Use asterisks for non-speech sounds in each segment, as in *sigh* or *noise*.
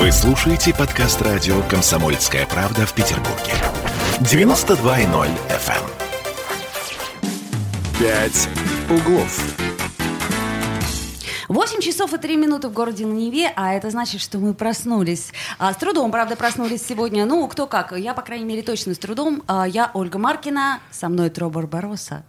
Вы слушаете подкаст радио «Комсомольская правда» в Петербурге. 92.0 FM. «Пять углов». 8 часов и 3 минуты в городе на Неве, а это значит, что мы проснулись. А, с трудом, правда, проснулись сегодня. Ну, кто как. Я, по крайней мере, точно с трудом. А, я Ольга Маркина, со мной Тро Барбароса.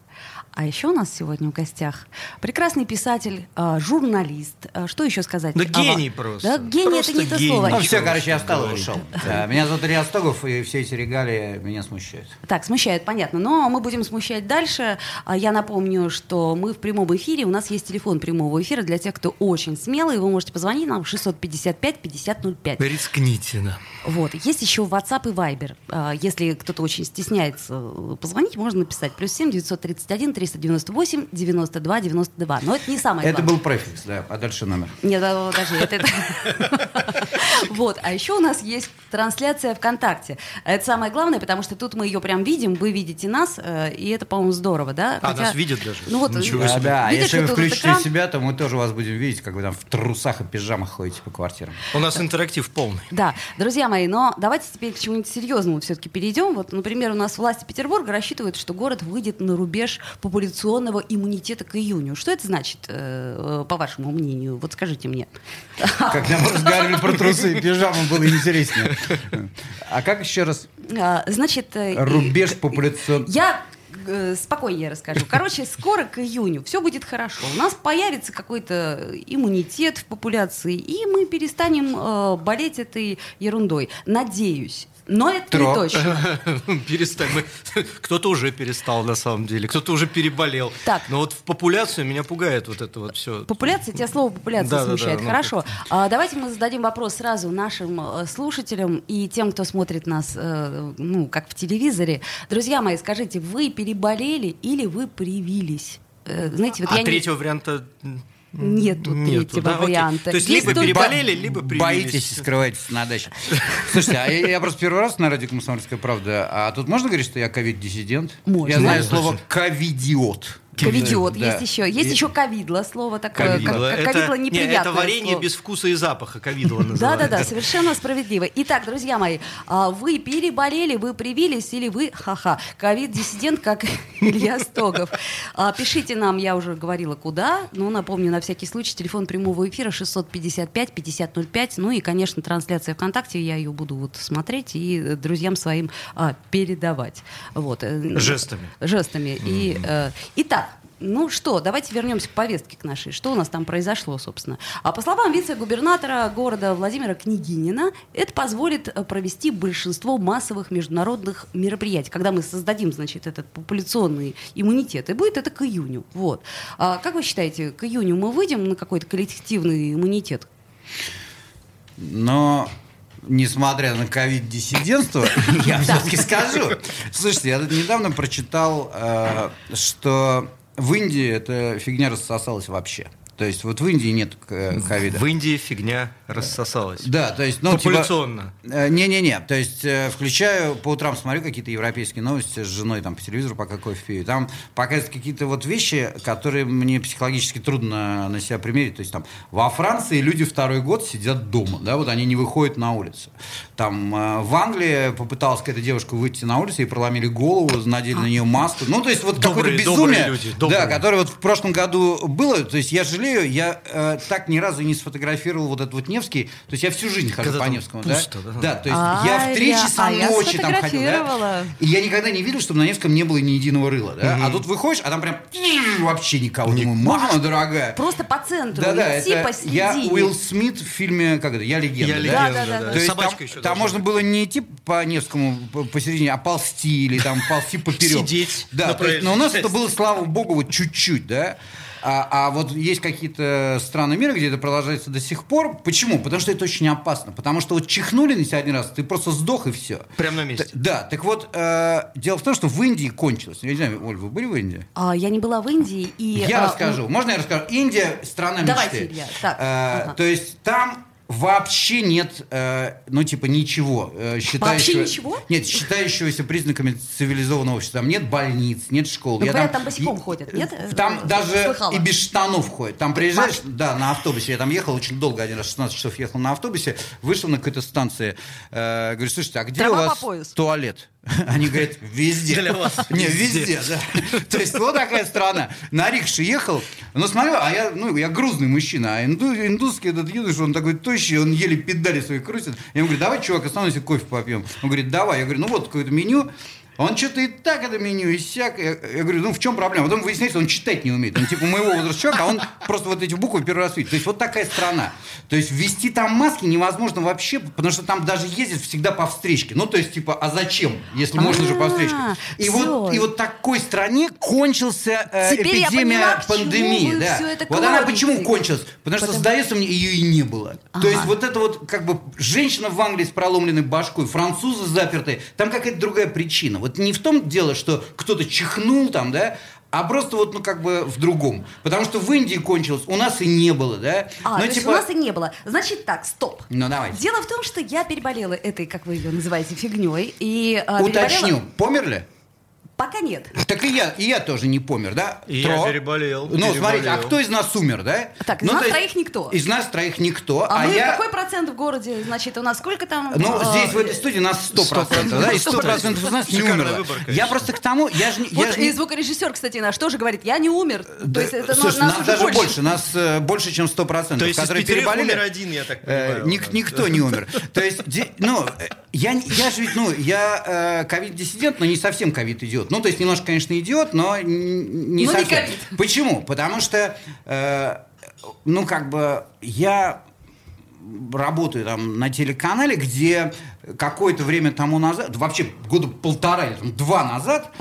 А еще у нас сегодня в гостях прекрасный писатель, э, журналист. Э, что еще сказать? Да А, гений ва- просто. Да, гений Просто это не то гений. слово. Ну, все, короче, я встал и ушел. Да, меня зовут Илья Стогов, и все эти регалии меня смущают. Так, смущает, понятно. Но мы будем смущать дальше. А Я напомню, что мы в прямом эфире. У нас есть телефон прямого эфира для тех, кто очень смелый. Вы можете позвонить нам в 655-5005. Рискните, да. Вот. Есть еще WhatsApp и Viber. А, Если кто-то очень стесняется позвонить, можно написать. Плюс 7 931 398 92 92. Но это не самое Это главное. был префикс, да, а дальше номер. Нет, подожди, это... это- *laughs* Вот, а еще у нас есть трансляция ВКонтакте. Это самое главное, потому что тут мы ее прям видим, вы видите нас, э, и это, по-моему, здорово, да? А, нас видят даже? Ну вот, Ничего себе. да, а если вы включите себя, то мы тоже вас будем видеть, как вы там в трусах и пижамах ходите по квартирам. У нас интерактив полный. Да, друзья мои, но давайте теперь к чему-нибудь серьезному все-таки перейдем. Вот, например, у нас власти Петербурга рассчитывают, что город выйдет на рубеж популяционного иммунитета к июню. Что это значит, э, по вашему мнению? Вот скажите мне. Как нам разговаривали про трусы и пижаму, было интереснее. А как еще раз? А, Значит, э, Рубеж популяцион... Я э, спокойнее расскажу. Короче, скоро к июню все будет хорошо. У нас появится какой-то иммунитет в популяции, и мы перестанем э, болеть этой ерундой. Надеюсь. Но это Тро. не точно. *laughs* Перестань. *laughs* Кто-то уже перестал, на самом деле. Кто-то уже переболел. Так. Но вот в популяцию меня пугает вот это вот все. Популяция, тебя слово популяция Да, да, смущает. да, ну, Хорошо. А, давайте мы зададим вопрос сразу нашим э, слушателям и тем, кто смотрит нас, э, ну, как в телевизоре. Друзья мои, скажите, вы переболели или вы привились? Э, знаете, вот А я не- третьего варианта м, Нету третьего да? Окей. варианта. То есть Есть либо только- переболели, либо привились. Боитесь и скрываетесь на даче. Слушайте, а я, я просто первый раз на радио «Комсомольская правда». А тут можно говорить, что я ковид-диссидент? Можно. Я знаю Можно. слово «ковидиот». Ковидиот, Да. есть еще. Есть И- еще ковидло слово такое. Ковидло. как- Это, Ковидло не, неприятное это варенье слово. без вкуса и запаха, ковидло *laughs* называется. да, да, совершенно справедливо. Итак, друзья мои, а, вы переболели, вы привились или вы, ха-ха, ковид-диссидент, как *laughs* Илья Стогов. А, Пишите нам, я уже говорила, куда. Ну, напомню, на всякий случай, телефон прямого эфира 655-5005. Ну и, конечно, трансляция ВКонтакте, я ее буду вот смотреть и э, друзьям своим а, передавать. Вот. э, Жестами. Жестами. И, э, итак, ну что, давайте вернемся к повестке к нашей. Что у нас там произошло, собственно? А по словам вице-губернатора города Владимира Княгинина, это позволит э, провести большинство массовых международных мероприятий, когда мы создадим, значит, этот популяционный иммунитет. И будет это к июню. Вот. А как вы считаете, к июню мы выйдем на какой-то коллективный иммунитет? Но несмотря на ковид-диссидентство, *laughs* я все-таки скажу. Слушайте, я недавно прочитал, э, что в Индии эта фигня рассосалась вообще. То есть вот в Индии нет э, ковида. В Индии фигня рассосалась. Да, то есть, ну, типа, Популяционно. э, Не-не-не, то есть э, включаю, по утрам смотрю какие-то европейские новости с женой там по телевизору, пока кофе пью. Там показывают какие-то вот вещи, которые мне психологически трудно на себя примерить. То есть там во Франции люди второй год сидят дома, да, вот они не выходят на улицу. Там э, в Англии попыталась какая-то девушка выйти на улицу, и проломили голову, надели на нее маску. Ну, то есть вот какое-то безумие. люди, добрые. Да, которое вот в прошлом году было. То есть я жалею, я э, так ни разу не сфотографировал вот этот вот Невский. То есть я всю жизнь хожу Когда по Невскому. пусто, да? да? то есть А, я в 3 я- часа а я ночи там ходил. Да? И я никогда не видел, чтобы на Невском не было ни единого рыла. Да? А тут выходишь, а там прям *laughs* вообще никого. Думаю, мама дорогая. Просто по центру Да-да, идти это посередине. я Уилл Смит в фильме, как это, «Я легенда». Я да? легенда, Да, да, да, да. да. Собачка там, еще там можно было не идти по Невскому по- посередине, а ползти или там ползти поперек. Сидеть Да, но у нас это было, слава богу, вот чуть-чуть, да. А, а вот есть какие-то страны мира, где это продолжается до сих пор. Почему? Потому что это очень опасно. Потому что вот чихнули на тебя один раз, ты просто сдох и все. Прямо на месте. Да, так вот, э, дело в том, что в Индии кончилось. Я не знаю, Оль, вы были в Индии? А, я не была в Индии. И, Я а, расскажу. Можно я расскажу? Индия страна Давайте, мечты. Илья. Так, Э, ага. То есть там вообще нет, э, ну, типа, ничего. Э, считающего- ничего? Нет, считающегося признаками цивилизованного общества. Там нет больниц, нет школ. Ну, Я говорят, там босиком ходят, нет? Там Э, даже слыхала. и без штанов ходят. Там приезжаешь, да, на автобусе. Я там ехал очень долго, один раз 16 часов ехал на автобусе, вышел на какой-то станции. э, говорю, слушайте, а где Трава у вас туалет? *laughs* Они говорят, везде. Для вас *laughs* Не, везде. везде, да. *laughs* То есть вот такая страна. На рикше ехал, ну смотрю, а я, ну, я грузный мужчина, а инду, индусский этот юнош, он такой тощий, он еле педали свои крутит. Я ему говорю, давай, чувак, остановимся, кофе попьем. Он говорит, давай. Я говорю, ну вот какое-то меню. Он что-то и так это меню, и сяк. Я, я говорю, ну в чем проблема? Потом выясняется, он читать не умеет. Он типа моего возраста человек, а он просто вот эти буквы первый раз видит. То есть вот такая страна. То есть ввести там маски невозможно вообще, потому что там даже ездят всегда по встречке. Ну то есть типа, а зачем, если можно же по встречке? И вот, и вот такой стране кончился э, эпидемия пандемии. Да. Вот она почему кончилась? Потому что, сдается мне, ее и не было. То есть вот это вот как бы женщина в Англии с проломленной башкой, французы запертые, там какая-то другая причина. Вот не в том дело, что кто-то чихнул там, да, а просто вот, ну, как бы в другом. Потому что в Индии кончилось, у нас и не было, да. А, Ну, то есть типа- у нас и не было. Значит так, стоп. Ну, давайте. Дело в том, что я переболела этой, как вы ее называете, фигней. И, переболела- Уточню, померли? Пока нет. *laughs* Так и я, и я тоже не помер, да? И я переболел, Ну, смотрите, а кто из нас умер, да? Так, из ну, нас есть троих никто. Из нас троих никто, А, а, мы я... какой процент в городе? Значит, у нас сколько там? Ну, а, здесь, в этой студии, нас 100%, да, и 100% из нас не умерло. выборка, Я просто к тому, я же не... я Вот ж не- и звукорежиссер, кстати, наш тоже говорит, я не умер. То есть это Слушай, нас нас даже больше. больше, нас э, больше, чем 100%, То есть из которые пятерых переболели. умер один, я так э, понимаю. ник- никто не умер. То есть, ну, э, я, не- я же ведь, ну, я э, ковид-диссидент, но не совсем ковид-идиот. Ну, то есть, немножко, конечно, идиот, но не не совсем. ковид. Почему? Потому что, э, ну, как бы, я работаю там на телеканале, где какое-то время тому назад, вообще года полтора там, два назад,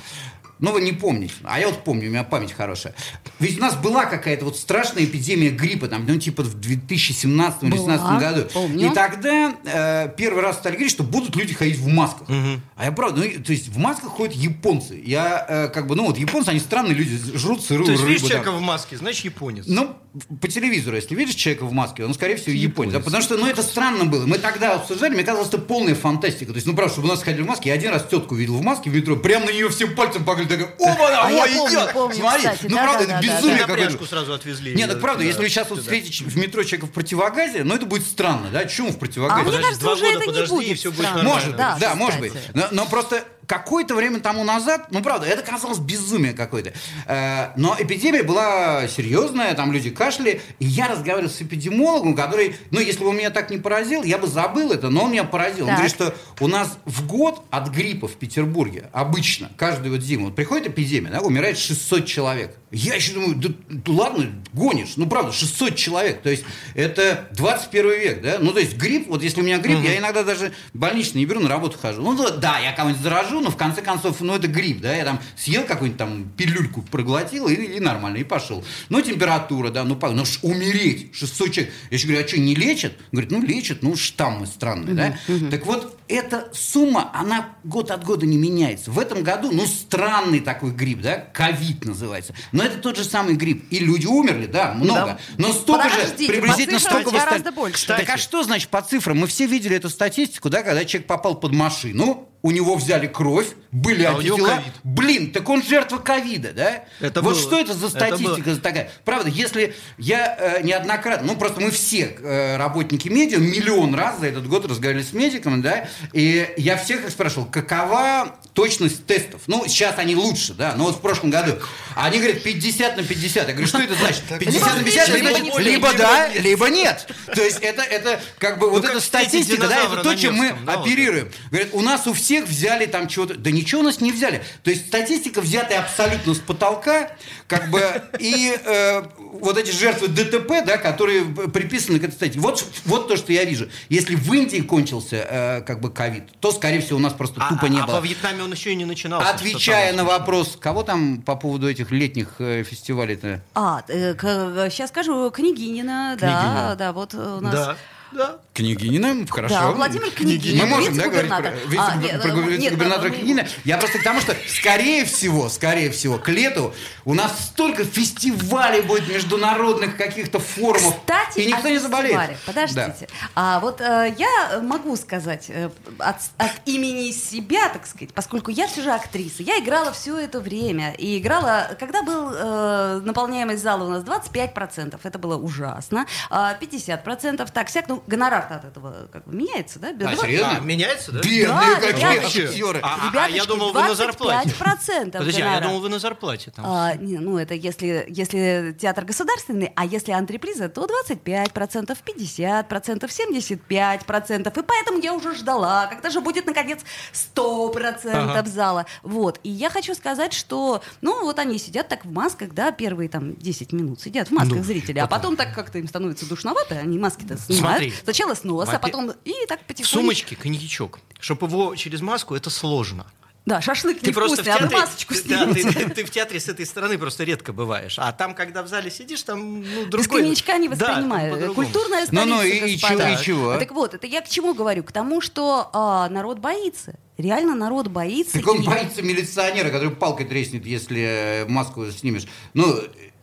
ну, вы не помните, а я вот помню, у меня память хорошая. Ведь у нас была какая-то вот страшная эпидемия гриппа, там, ну, типа в 2017 или Была, 2018 году. помню. И тогда э, первый раз стали говорить, что будут люди ходить в масках. А я правда, ну, то есть в масках ходят японцы. Я э, как бы, ну, вот японцы, они странные люди, жрут сырую То есть видишь рыбу. там. человека в маске, значит японец. Ну, по телевизору, если видишь человека в маске, он, скорее всего, японец. Японец. Да, потому что, ну, это странно было. Мы тогда обсуждали, мне казалось, это полная фантастика. То есть, ну, правда, чтобы у нас ходили в маске, я один раз тетку видел в маске в метро, прям на нее всем пальцем показали, такая, оба, А я ой, помню, идет. помню, Смотри, кстати, ну, да, правда, да, это да, безумие на какое-то. пряжку сразу отвезли. Не, так правда, Да, если вы сейчас вот туда. встретите в метро человека в противогазе, ну, это будет странно, да? Чему в А противогазе? мне Подожди, кажется, два уже года это не подожди, и будет. Может Да, быть, да, может быть. Но, но просто какое-то время тому назад, ну правда, это казалось безумие какое-то. Э, но эпидемия была серьезная, там люди кашляли, и я разговаривал с эпидемиологом, который, ну если бы он меня так не поразил, я бы забыл это, но он меня поразил. Он Так. говорит, что у нас в год от гриппа в Петербурге обычно, каждую вот зиму, вот приходит эпидемия, да, умирает 600 человек. Я еще думаю, да, да ладно, гонишь, ну правда, 600 человек, то есть это 21 век, да, ну то есть грипп, вот если у меня грипп, я иногда даже больничный не беру, на работу хожу. Ну да, да, я кого-нибудь заражу, но в конце концов, ну это грипп, да, я там съел какую-нибудь там пилюльку, проглотил и, и нормально, и пошел. Ну температура, да, ну, па- ну умереть, 600 человек. Я еще говорю, а что, не лечат? Говорит, ну лечат, ну штаммы странные, да. Так вот, эта сумма, она год от года не меняется. В этом году, ну, странный такой грипп, да, ковид называется. Но это тот же самый грипп. И люди умерли, да, много. Да. Но столько Подождите, же, приблизительно столько гораздо больше. Так а что значит по цифрам? Мы все видели эту статистику, да, когда человек попал под машину, у него взяли кровь, были А антитела. Блин, так он жертва ковида, да? Это вот было. что это за Это статистика такая? Правда, если я э, неоднократно, ну просто мы все э, работники медиа миллион раз за этот год разговаривали с медиками, да, и я всех их спрашивал, какова точность тестов? Ну, сейчас они лучше, да, но вот в прошлом году. Они говорят 50 на 50. Я говорю, что это значит? 50 на 50, либо либо, либо да, либо нет. То есть это, это как бы вот как эта статистика, да, это то, чем мы да, вот оперируем. Говорят, у нас у всех взяли там чего-то. Да ничего у нас не взяли. То есть статистика взятая абсолютно с потолка, как бы, и э, вот эти жертвы ДТП, да, которые приписаны к этой статье. Вот, вот то, что я вижу. Если в Индии кончился э, как бы ковид, то, скорее всего, у нас просто А- тупо не а было. во Вьетнаме он еще и не начинался. Отвечая на вопрос, кого там по поводу этих летних э, фестивалей-то? А, сейчас скажу, Княгинина, да, Княгинина. да, вот э, у нас... Да, да. Княгинина, хорошо. Да, Владимир Княгинин, Мы можем, да, говорить про, вице-губернатор. вице- А, нет, про э, нет, вице-губернатора э, Княгинина. Я просто к тому, что, скорее всего, скорее всего, к лету у нас столько фестивалей будет, международных каких-то форумов, Кстати, и никто не заболеет. Подождите. А вот э, я могу сказать э, от, от имени себя, так сказать, поскольку я все же актриса, я играла все это время. И играла, когда был э, наполняемость зала у нас 25%, это было ужасно. А 50% так, всяк, ну, гонорар от этого как бы меняется, да? А, Два- серьезно? А, меняется, да? Бедные Да, какие актеры. А, а, а я думал, вы на зарплате. 25% Подожди, а я гонорара. думал, вы на зарплате там. А, не, ну, это если, если театр государственный, а если антреприза, то 25%, 50%, 75%. И поэтому я уже ждала, когда же будет, наконец, 100% Ага. зала. Вот. И я хочу сказать, что, ну, вот они сидят так в масках, да, первые там 10 минут сидят в масках Ну, зрители, а потом так как-то им становится душновато, они маски-то снимают. Смотри. Сначала с носа, а потом и так В потихоньку. сумочке коньячок. Чтобы его через маску, это сложно. Да, шашлык Ты просто в невкусный, а театре, масочку ты, да, ты, ты- ты в театре с этой стороны просто редко бываешь. А там, когда в зале сидишь, там ну, Без другой... коньячка не Да, воспринимаю. по-другому. Культурная столица, Ну-ну, и- и чего, и чего? Так вот, это я к чему говорю? К тому, что а, народ боится. Реально народ боится. Так он и- боится милиционера, который палкой треснет, если маску снимешь. Ну,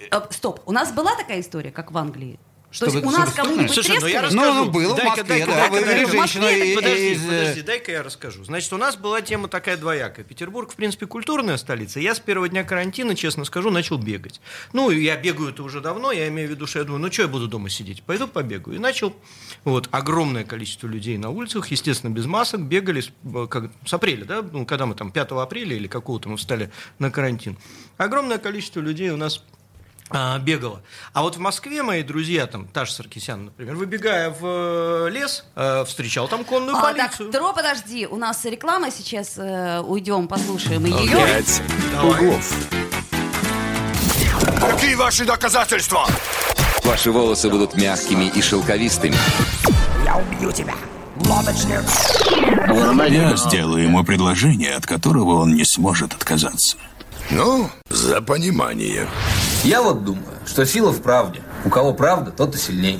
А, стоп, у нас была такая история, как в Англии? Чтобы- То есть у нас кому-нибудь Слушай, ну я? Ну, ну, было в Москве, дай-ка, да, дай-ка, вывели дай-ка. женщину и- Подожди, э, подожди, дай-ка я расскажу. Значит, у нас была тема такая двоякая. Петербург, в принципе, культурная столица. Я с первого дня карантина, честно скажу, начал бегать. Ну, я бегаю это уже давно, я имею в виду, что я думаю, ну, что я буду дома сидеть? Пойду побегаю. И начал, вот, огромное количество людей на улицах, естественно, без масок, бегали с, э, как, с апреля, да, ну, когда мы там 5 апреля или какого-то мы встали на карантин. Огромное количество людей у нас бегала. А вот в Москве мои друзья, там, Таша Саркисян, например, выбегая в э, лес, э, встречал там конную А, полицию. так, Тро, подожди, у нас реклама сейчас, э, уйдем, послушаем ее. Пять углов. Какие ваши доказательства? Ваши волосы будут мягкими и шелковистыми. Я сделаю ему предложение, от которого он не сможет отказаться. Ну, за понимание. Я вот думаю, что сила в правде. У кого правда, тот и сильнее.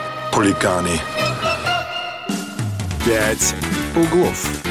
Хулиганы. Пять углов.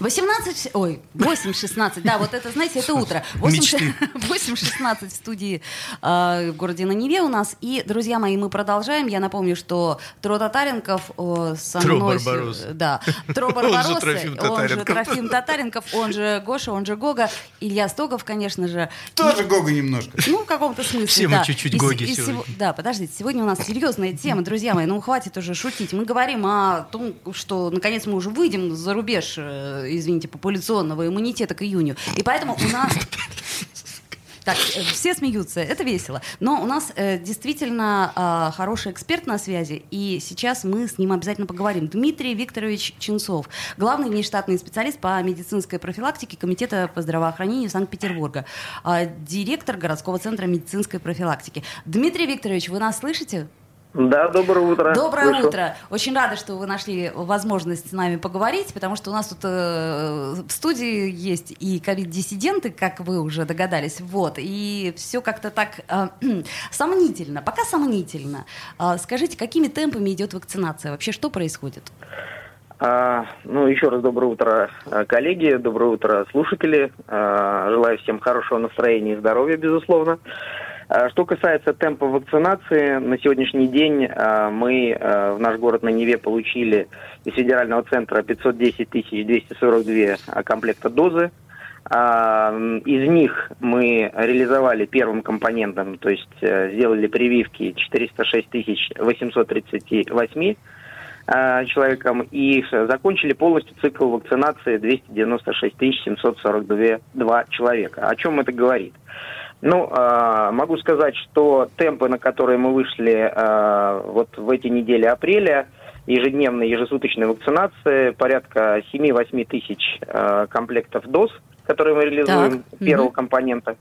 18, ой, 8.16, да, вот это, знаете, это утро. *laughs* 8.16 *laughs* в студии э, в городе на Неве у нас. И, друзья мои, мы продолжаем. Я напомню, что Тро Татаренков э, со Тро мной... Барбаросса. Да, Тро *laughs* Он же Трофим он же Татаренков. Трофим Татаренков, он же Гоша, он же Гога, Илья Стогов, конечно же. Тоже Гога немножко. Ну, в каком-то смысле, Все мы да. чуть-чуть И с- Гоги и сегодня. сего- Да, подождите, сегодня у нас серьезная тема, друзья мои, ну хватит уже шутить. Мы говорим о том, что наконец мы уже выйдем за рубеж, э, извините, популяционного иммунитета к июню. И поэтому у нас... *laughs* Так, э, все смеются, это весело. Но у нас э, действительно э, хороший эксперт на связи, и сейчас мы с ним обязательно поговорим. Дмитрий Викторович Ченцов, главный внештатный специалист по медицинской профилактике Комитета по здравоохранению Санкт-Петербурга, э, директор городского центра медицинской профилактики. Дмитрий Викторович, вы нас слышите? Да, доброе утро. Доброе Слышу. утро. Очень рада, что вы нашли возможность с нами поговорить, потому что у нас тут э, в студии есть и ковид-диссиденты, как вы уже догадались, вот, и все как-то так э, *clears throat* сомнительно, пока сомнительно. А, скажите, какими темпами идет вакцинация? Вообще, что происходит? А, ну, еще раз доброе утро, а, коллеги, доброе утро, слушатели. А, желаю всем хорошего настроения и здоровья, безусловно. А, Что касается темпа вакцинации, на сегодняшний день а, мы а, в наш город на Неве получили из федерального центра 510 242 комплекта дозы. Из них мы реализовали первым компонентом, то есть э, сделали прививки 406 838 э, человекам и э, закончили полностью цикл вакцинации 296 742 два человека. О чем это говорит? Ну, э, могу сказать, что темпы, на которые мы вышли э, вот в эти недели апреля, ежедневной, ежесуточной вакцинации, порядка 7-8 тысяч э, комплектов доз, которые мы реализуем так. первого угу. компонента.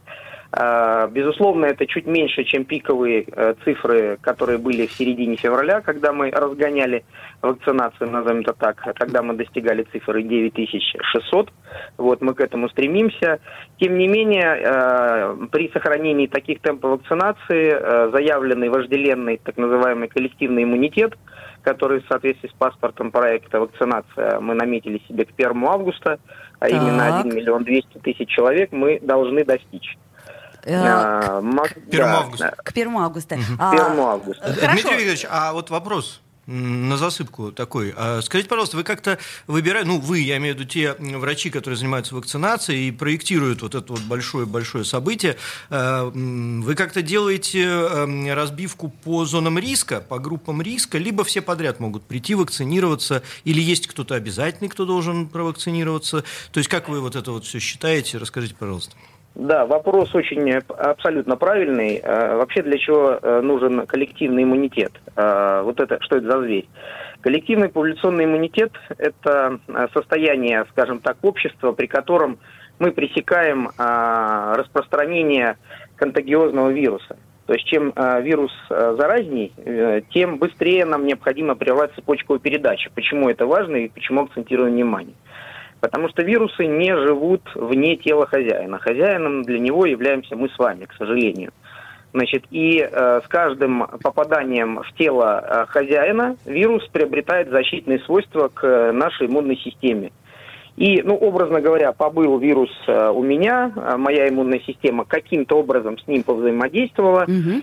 А, безусловно, это чуть меньше, чем пиковые э, цифры, которые были в середине февраля, когда мы разгоняли вакцинацию, назовем это так, когда мы достигали цифры 9600. Вот мы к этому стремимся. Тем не менее, э, при сохранении таких темпов вакцинации э, заявленный вожделенный так называемый коллективный иммунитет, который в соответствии с паспортом проекта вакцинация мы наметили себе к 1 августа, а так. именно 1 миллион 200 тысяч человек мы должны достичь. Э, а, к 1 августа. К 1 августа. К 1 августа. Дмитрий Викторович, а вот вопрос на засыпку такой. А скажите, пожалуйста, вы как-то выбираете, ну, вы, я имею в виду те врачи, которые занимаются вакцинацией и проектируют вот это вот большое-большое событие, э, вы как-то делаете эм, разбивку по зонам риска, по группам риска, либо все подряд могут прийти вакцинироваться, или есть кто-то обязательный, кто должен провакцинироваться? То есть как вы вот это вот все считаете? Расскажите, пожалуйста. Да, вопрос очень э, абсолютно правильный. Э, вообще для чего э, нужен коллективный иммунитет? Вот это, что это за зверь? Коллективный популяционный иммунитет – это состояние, скажем так, общества, при котором мы пресекаем распространение контагиозного вируса. То есть чем вирус заразней, тем быстрее нам необходимо прервать цепочку передачи. Почему это важно и почему акцентируем внимание? Потому что вирусы не живут вне тела хозяина. Хозяином для него являемся мы с вами, к сожалению. Значит, и э, с каждым попаданием в тело э, хозяина вирус приобретает защитные свойства к нашей иммунной системе. И, ну, образно говоря, побыл вирус э, у меня, э, моя иммунная система каким-то образом с ним повзаимодействовала, угу.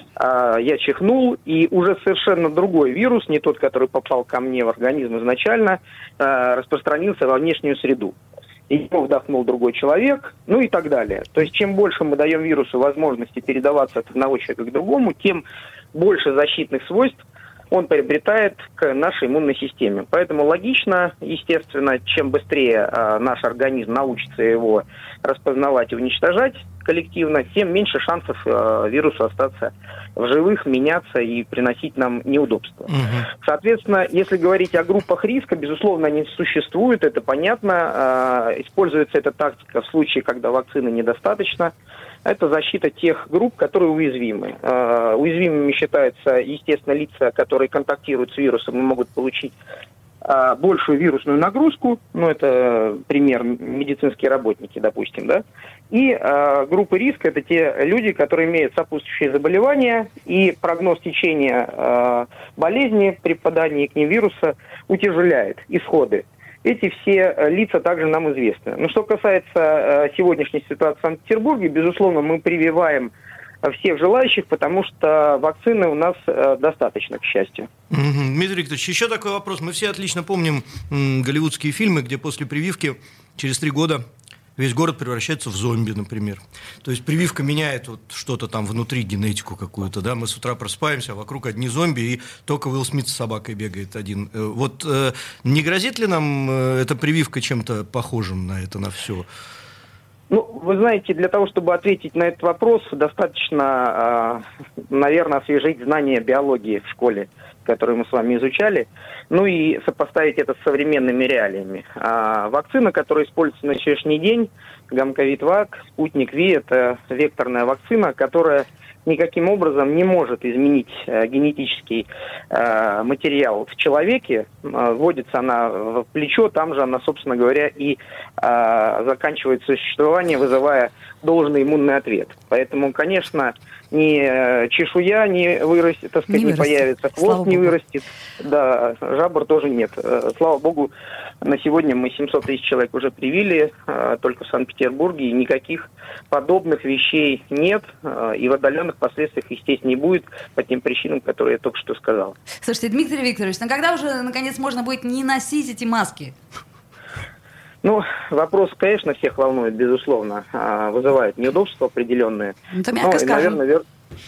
я чихнул, и уже совершенно другой вирус, не тот, который попал ко мне в организм изначально, распространился во внешнюю среду. Его вдохнул другой человек, ну и так далее. То есть чем больше мы даем вирусу возможности передаваться от одного человека к другому, тем больше защитных свойств он приобретает к нашей иммунной системе. Поэтому логично, естественно, чем быстрее э, наш организм научится его распознавать и уничтожать коллективно, тем меньше шансов э, вирусу остаться в живых, меняться и приносить нам неудобства. Угу. Соответственно, если говорить о группах риска, безусловно, они существуют, это понятно. Э, используется эта тактика в случае, когда вакцины недостаточно это защита тех групп, которые уязвимы. Э, уязвимыми считаются, естественно, лица, которые контактируют с вирусом и могут получить э, большую вирусную нагрузку, ну это пример медицинские работники, допустим, да, и э, группы риска это те люди, которые имеют сопутствующие заболевания и прогноз течения болезни при попадании к ним вируса утяжеляет исходы. Эти все э, лица также нам известны. Но что касается э, сегодняшней ситуации в Санкт-Петербурге, безусловно, мы прививаем э, всех желающих, потому что вакцины у нас достаточно, к счастью. Дмитрий Викторович, еще такой вопрос. Мы все отлично помним голливудские фильмы, где после прививки через три года весь город превращается в зомби, например. То есть прививка меняет вот что-то там внутри, генетику какую-то, да, мы с утра просыпаемся, а вокруг одни зомби, и только Уилл Смит с собакой бегает один. Э, вот э, не грозит ли нам э, эта прививка чем-то похожим на это, на все? Ну, вы знаете, для того, чтобы ответить на этот вопрос, достаточно, наверное, освежить знания биологии в школе которые мы с вами изучали, ну и сопоставить это с современными реалиями. А вакцина, которая используется на сегодняшний день, гамковид-вак, спутник Ви, это векторная вакцина, которая никаким образом не может изменить э, генетический э, материал в человеке. Э, вводится она в плечо, там же она, собственно говоря, и заканчивает существование, вызывая должный иммунный ответ. Поэтому, конечно, ни э, чешуя не вырастет, так сказать, не, не появится, хвост Слава не Богу. вырастет, да, жабр тоже нет. Э, слава Богу, на сегодня мы 700 тысяч человек уже привили, э, только в Санкт-Петербурге, и никаких подобных вещей нет, и в отдаленных последствиях, естественно, не будет по тем причинам, которые я только что сказал. Слушайте, Дмитрий Викторович, ну когда уже, наконец, можно будет не носить эти маски? Ну, вопрос, конечно, всех волнует, безусловно, а, вызывает неудобства определенные. Ну, это мягко ну, наверное, вер...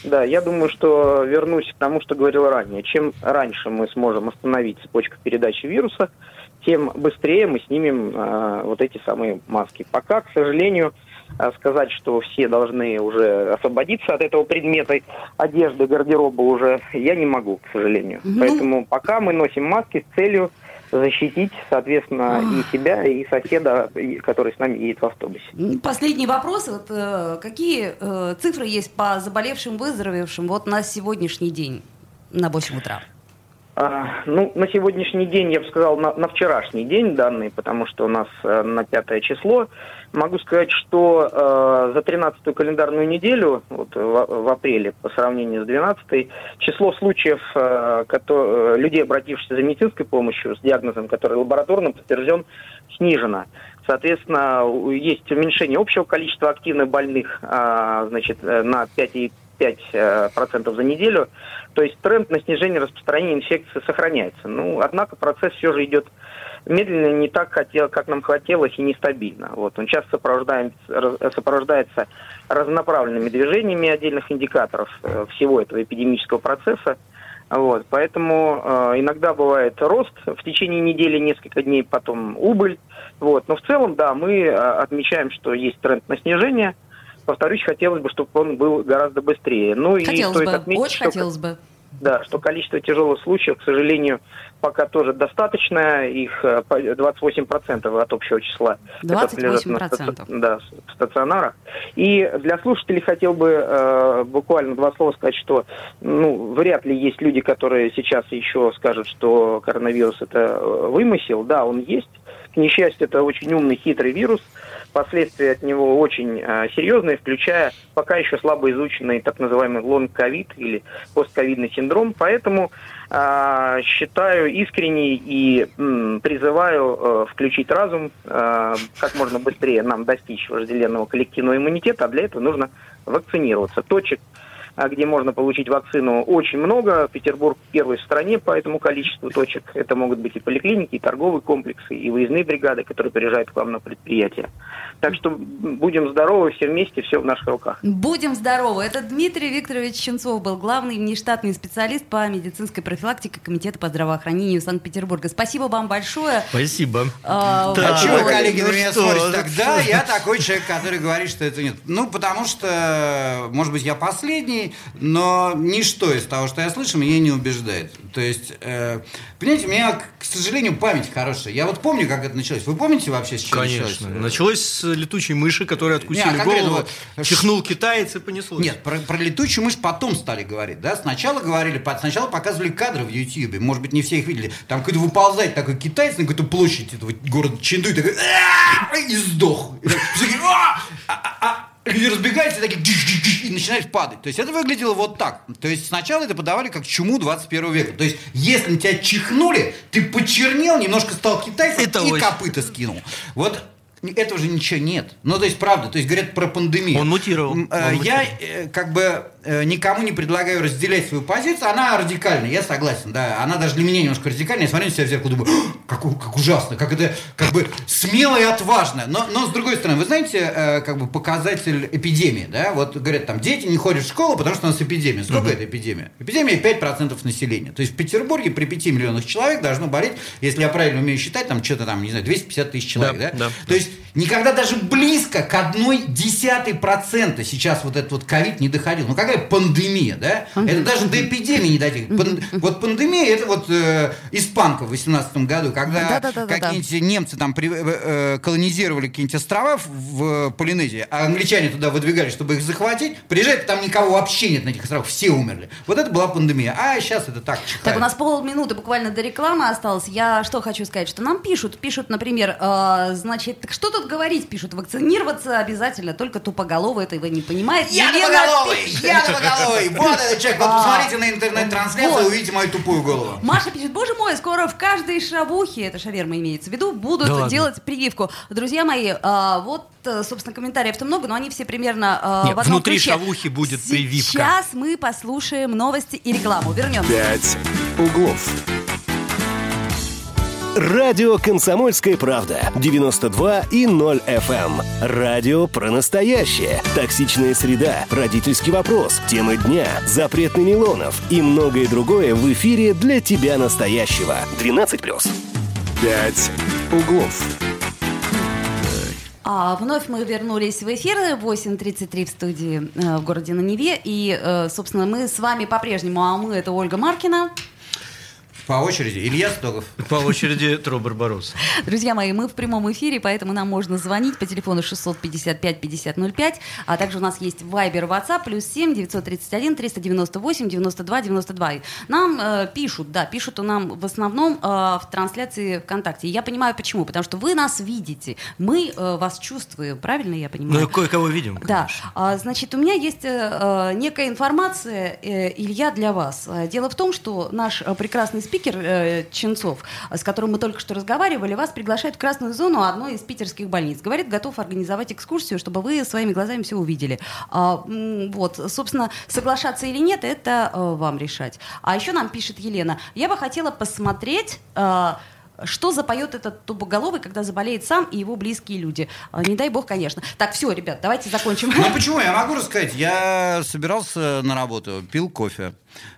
Да, я думаю, что вернусь к тому, что говорил ранее. Чем раньше мы сможем остановить цепочку передачи вируса, тем быстрее мы снимем э, вот эти самые маски. Пока, к сожалению, а, сказать, что все должны уже освободиться от этого предмета одежды, гардероба уже, я не могу, к сожалению. Ну... Поэтому пока мы носим маски с целью защитить, соответственно, и себя, и соседа, который с нами едет в автобусе. Последний вопрос. Вот, э, какие э, цифры есть по заболевшим, выздоровевшим вот на сегодняшний день на 8 утра? А, ну, на сегодняшний день, я бы сказал, на, на вчерашний день данные, потому что у нас э, на пятое число. Могу сказать, что э, за 13-ю календарную неделю, вот в, в апреле, по сравнению с 12-й, число случаев э, который, э, людей, обратившихся за медицинской помощью с диагнозом, который лабораторно подтвержден, снижено. Соответственно, есть уменьшение общего количества активных больных э, значит, э, на 5,5% э, за неделю. То есть тренд на снижение распространения инфекции сохраняется. Ну, однако процесс все же идет медленно, не так, хотел, как нам хотелось, и нестабильно. Вот. Он часто сопровождается, сопровождается разнонаправленными движениями отдельных индикаторов э, всего этого эпидемического процесса. Вот. Поэтому э, иногда бывает рост в течение недели, несколько дней, потом убыль. Вот. Но в целом, да, мы э, отмечаем, что есть тренд на снижение – повторюсь, хотелось бы, чтобы он был гораздо быстрее. Ну хотелось и стоит бы, отметить, очень что, хотелось бы. Да, что количество тяжелых случаев, к сожалению, пока тоже достаточно. Их 28% э, от общего числа. 28%? На, да, в стационарах. И для слушателей хотел бы э, буквально два слова сказать, что ну, вряд ли есть люди, которые сейчас еще скажут, что коронавирус это э, вымысел. Да, он есть. К несчастью, это очень умный, хитрый вирус – последствия от него очень э, серьезные, включая пока еще слабо изученный так называемый лонг-ковид или постковидный синдром. Поэтому э, считаю искренне и призываю э, включить разум, э, как можно быстрее нам достичь вожделенного коллективного иммунитета, а для этого нужно вакцинироваться. Точек а где можно получить вакцину, очень много. Петербург первый в стране по этому количеству точек. Это могут быть и поликлиники, и торговые комплексы, и выездные бригады, которые приезжают к вам на предприятие. Так что будем здоровы все вместе, все в наших руках. Будем здоровы. Это Дмитрий Викторович Ченцов был главный внештатный специалист по медицинской профилактике Комитета по здравоохранению Санкт-Петербурга. Спасибо вам большое. Спасибо. А, да. а чего коллеги на меня смотрят? Тогда я такой человек, который говорит, что это нет. Ну, потому что, может быть, я последний, но ничто из того, что я слышу, меня не убеждает. То есть, э, понимаете, у меня, к сожалению, память хорошая. Я вот помню, как это началось. Вы помните вообще, с чего Конечно. началось? Началось с летучей мыши, которая откусили не, а голову, вот, чихнул китаец и понеслось. Нет, про, про летучую мышь потом стали говорить. Да? Сначала говорили, сначала показывали кадры в Ютьюбе. Может быть, не все их видели. Там какой-то выползает такой китаец на какую-то площадь этого города Ченду и такой и сдох. И так, люди разбегаются и такие и начинают падать. То есть это выглядело вот так. То есть сначала это подавали как чуму 21 века. То есть если на тебя чихнули, ты почернел, немножко стал китайцем это и очень... копыта скинул. Вот этого же ничего нет. Ну, то есть, правда, то есть говорят про пандемию. Он мутировал. Э, Он я э, как бы никому не предлагаю разделять свою позицию. Она радикальная, я согласен, да. Она даже для меня немножко радикальная. Я смотрю на себя в зеркало, думаю, как, как ужасно, как это как бы смело и отважно. Но, но с другой стороны, вы знаете, как бы показатель эпидемии, да? Вот говорят, там, дети не ходят в школу, потому что у нас эпидемия. Сколько угу. это эпидемия? Эпидемия 5% населения. То есть в Петербурге при 5 миллионах человек должно болеть, если я правильно умею считать, там что-то там, не знаю, 250 тысяч человек, да? да? да То есть никогда даже близко к одной десятой процента сейчас вот этот вот ковид не доходил. Ну какая пандемия, да? Это даже до эпидемии не дотягивает. Пан, вот пандемия, это вот э, испанка в 18 году, когда какие-нибудь немцы там при, э, колонизировали какие-нибудь острова в, в Полинезии, а англичане туда выдвигали, чтобы их захватить, приезжают, там никого вообще нет на этих островах, все умерли. Вот это была пандемия. А сейчас это так. Чихает. Так, у нас полминуты буквально до рекламы осталось. Я что хочу сказать, что нам пишут, пишут, например, э, значит, что тут говорить, пишут, вакцинироваться обязательно, только тупоголовый этого не понимает. Я тупоголовый, я тупоголовый, вот этот человек, вот а, посмотрите на интернет-трансляцию, увидите мою тупую голову. Маша пишет, боже мой, скоро в каждой шавухе, это шаверма имеется в виду, будут делать прививку. Друзья мои, а, вот э, собственно, комментариев-то много, но они все примерно э, Нет, в одном внутри ключе. шавухи будет прививка. Сейчас мы послушаем новости и рекламу. Вернемся. Пять углов. Радио «Комсомольская правда». 92 и 0 FM. Эм. Радио про настоящее. Токсичная среда, родительский вопрос, темы дня, запрет на Милонов и многое другое в эфире для тебя настоящего. 12+. «Пять углов». А, вновь мы вернулись в эфир 8.33 в студии э, в городе на Неве. И, э, собственно, мы с вами по-прежнему, а мы это Ольга Маркина. По очереди. Илья Стогов. По очереди *laughs* Тро Барбарос. Друзья мои, мы в прямом эфире, поэтому нам можно звонить по телефону 655-5005, а также у нас есть Viber, WhatsApp, плюс 7 931 398 92 92. Нам э, пишут, да, пишут у нам в основном э, в трансляции ВКонтакте. И я понимаю почему, потому что вы нас видите, мы э, вас чувствуем, правильно я понимаю? Ну, и кое-кого видим, Да. А, значит, у меня есть э, э, некая информация, э, Илья, для вас. Э, Дело в том, что наш э, прекрасный спикер э, Ченцов, с которым мы только что разговаривали, вас приглашает в красную зону одной из питерских больниц. Говорит, готов организовать экскурсию, чтобы вы своими глазами все увидели. А, вот, собственно, соглашаться или нет, это э, вам решать. А еще нам пишет Елена, я бы хотела посмотреть... э, что запоет этот тубоголовый, когда заболеет сам и его близкие люди? А, Не дай бог, конечно. Так, все, ребят, давайте закончим. Ну *laughs* почему? Я могу рассказать. Я собирался на работу, пил кофе,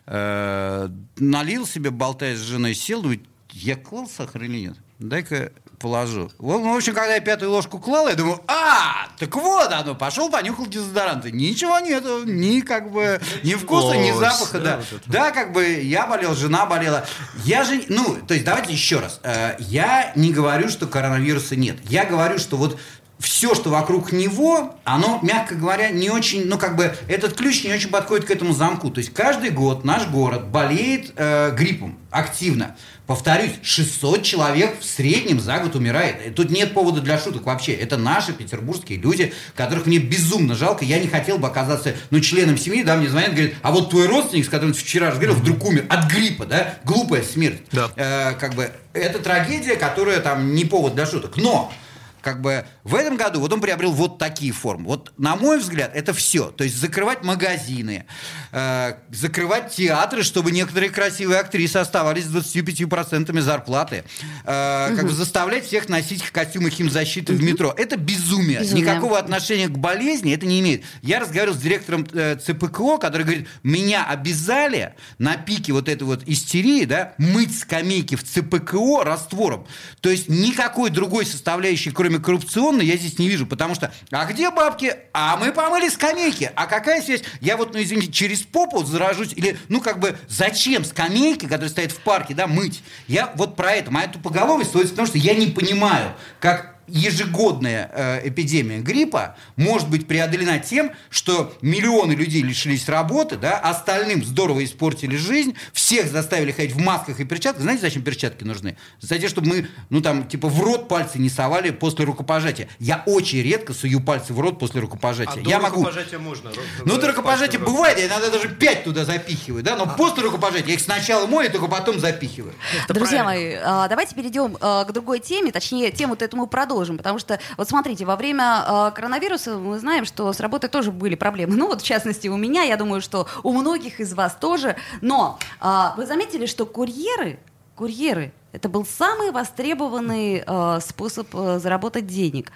э, налил себе, болтая с женой, сел, думаю, я клал сахар или нет? Дай-ка положу. Вот, ну, в общем, когда я пятую ложку клал, я думаю, а, так вот оно, пошел, понюхал дезодоранты. Ничего нету, ни как бы, ни вкуса, ни запаха, да, вот. Да, как бы я болел, жена болела. Я же, ну, то есть давайте еще раз. Э, Я не говорю, что коронавируса нет. Я говорю, что вот все, что вокруг него, оно, мягко говоря, не очень, ну, как бы, этот ключ не очень подходит к этому замку. То есть каждый год наш город болеет э, гриппом активно. Повторюсь, 600 человек в среднем за год умирает. И Тут нет повода для шуток вообще. Это наши петербургские люди, которых мне безумно жалко. Я не хотел бы оказаться, ну, членом семьи, да, мне звонят, говорят, а вот твой родственник, с которым ты вчера разговаривал, вдруг умер от гриппа, да? Глупая смерть. Да. Э, как бы, это трагедия, которая там не повод для шуток. Но как бы в этом году вот он приобрел вот такие формы. Вот, на мой взгляд, это все. То есть закрывать магазины, э, закрывать театры, чтобы некоторые красивые актрисы оставались с 25% зарплаты, э, как бы заставлять всех носить костюмы химзащиты в метро. Это безумие. Безумие. Никакого отношения к болезни это не имеет. Я разговаривал с директором э, ЦПКО, который говорит, меня обязали на пике вот этой вот истерии, да, мыть скамейки в ЦПКО раствором. То есть никакой другой составляющей, кроме коррупционной, я здесь не вижу. Потому что, а где бабки? А мы помыли скамейки. А какая связь? Я вот, ну извините, через попу заражусь? Или, ну как бы, зачем скамейки, которые стоят в парке, да, мыть? Я вот про это. Моя тупоголовость стоит потому, что я не понимаю, как ежегодная э, эпидемия гриппа может быть преодолена тем, что миллионы людей лишились работы, да, остальным здорово испортили жизнь, всех заставили ходить в масках и перчатках. Знаете, зачем перчатки нужны? Затем, чтобы мы, ну там, типа, в рот пальцы не совали после рукопожатия. Я очень редко сую пальцы в рот после А рукопожатия. до Я могу... рукопожатия можно. Ну, до рукопожатия бывает, я иногда даже пять туда запихиваю, да, но А. после рукопожатия я их сначала мою, только потом запихиваю. Друзья мои, а, давайте перейдем а, к другой теме, точнее, тему-то эту мы продолжим, потому что, вот смотрите, во время а, коронавируса мы знаем, что с работой тоже были проблемы. *laughs* Ну, вот, в частности, у меня, я думаю, что у многих из вас тоже. Но а, вы заметили, что курьеры, курьеры, это был самый востребованный а, способ а, заработать денег.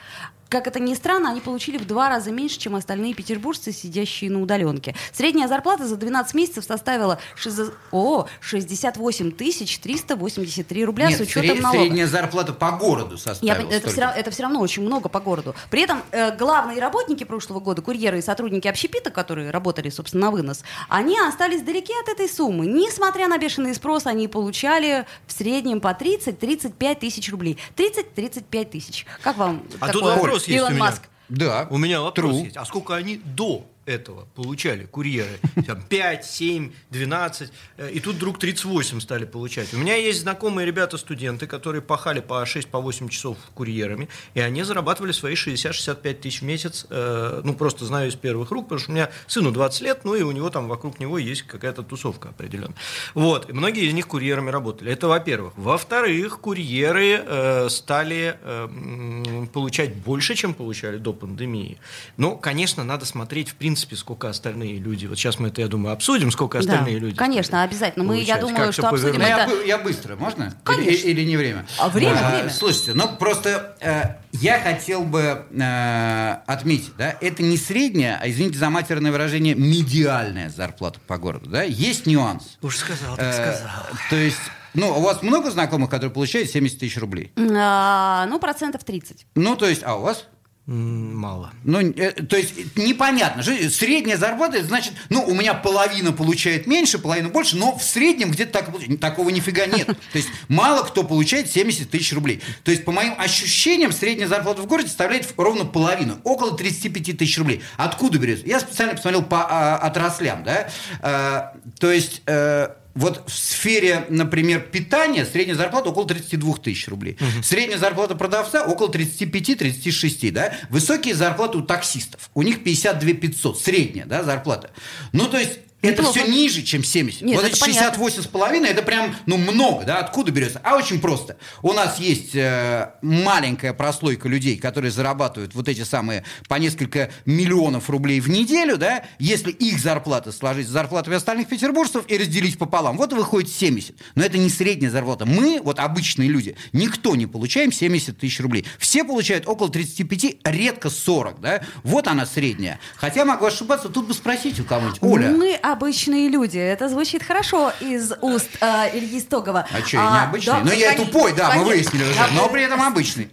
Как это ни странно, они получили в два раза меньше, чем остальные петербуржцы, сидящие на удаленке. Средняя зарплата за 12 месяцев составила шизо- о, 68 тысяч 383 рубля Нет, с учетом сре- налогов. средняя зарплата по городу Я составила. пон- это, все, равно, это все равно очень много по городу. При этом э, главные работники прошлого года, курьеры и сотрудники общепита, которые работали, собственно, на вынос, они остались далеки от этой суммы. Несмотря на бешеный спрос, они получали в среднем по 30-35 тысяч рублей. 30-35 тысяч. Как вам А тут такое, вопрос есть Илон у меня. Маск? Да. У меня вопрос True. есть. А сколько они до этого получали, курьеры? Там 5, 7, 12. э, И тут вдруг 38 стали получать. У меня есть знакомые ребята-студенты, которые пахали по 6, по 8 часов курьерами, и они зарабатывали свои 60-65 тысяч в месяц. э, Ну, просто знаю из первых рук, потому что у меня сыну 20 лет, ну, и у него там вокруг него есть какая-то тусовка определенная. Вот. И многие из них курьерами работали. Это во-первых. Во-вторых, курьеры э, стали э, получать больше, чем получали до пандемии. Ну, конечно, надо смотреть, в принципе, сколько остальные люди. Вот сейчас мы это, я думаю, обсудим, сколько Да, остальные люди. конечно, обязательно. Мы, я думаю, что обсудим это. я, я быстро, можно? Конечно. Или, или не время? А, время, А, время. Слушайте, ну просто э, я хотел бы э, отметить, да, это не средняя, а, извините за матерное выражение, медиальная зарплата по городу, да, есть нюанс. Уж сказал, так Э, сказал. то есть, ну, у вас много знакомых, которые получают 70 тысяч рублей? А, ну, процентов 30. Ну, то есть, а у вас? Мало. Ну, э, то есть непонятно. Средняя зарплата, значит, ну, у меня половина получает меньше, половина больше, но в среднем где-то так, такого нифига нет. *laughs* То есть мало кто получает 70 тысяч рублей. То есть, по моим ощущениям, средняя зарплата в городе составляет ровно половину, около 35 тысяч рублей. Откуда берется? Я специально посмотрел по а, отраслям, да. А, то есть... А, вот в сфере, например, питания средняя зарплата около 32 тысяч рублей. Угу. Средняя зарплата продавца около 35-36, да. Высокие зарплаты у таксистов. У них 52 500, средняя, да, зарплата. Ну, то есть это все ниже, чем 70. Нет, вот эти 68 с половиной, это прям, ну, много, да, откуда берется? А очень просто. У нас есть э, маленькая прослойка людей, которые зарабатывают вот эти самые по несколько миллионов рублей в неделю, да, если их зарплата сложить с зарплатами остальных петербуржцев и разделить пополам, вот выходит 70. Но это не средняя зарплата. Мы, вот обычные люди, никто не получаем 70 тысяч рублей. Все получают около 35, редко 40, да. Вот она средняя. Хотя могу ошибаться, тут бы спросить у кого-нибудь. Оля. Мы обычные люди. Это звучит хорошо из уст э, Ильи Стогова. А что, я не обычный? Да, ну, я тупой, да, конечно. мы выяснили уже, но при этом обычный.